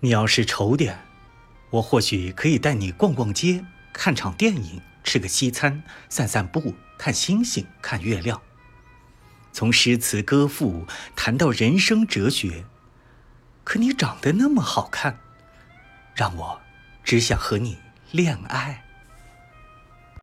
你要是丑点我或许可以带你逛逛街看场电影吃个西餐散散步看星星看月亮。从诗词歌赋谈到人生哲学可你长得那么好看让我只想和你恋爱。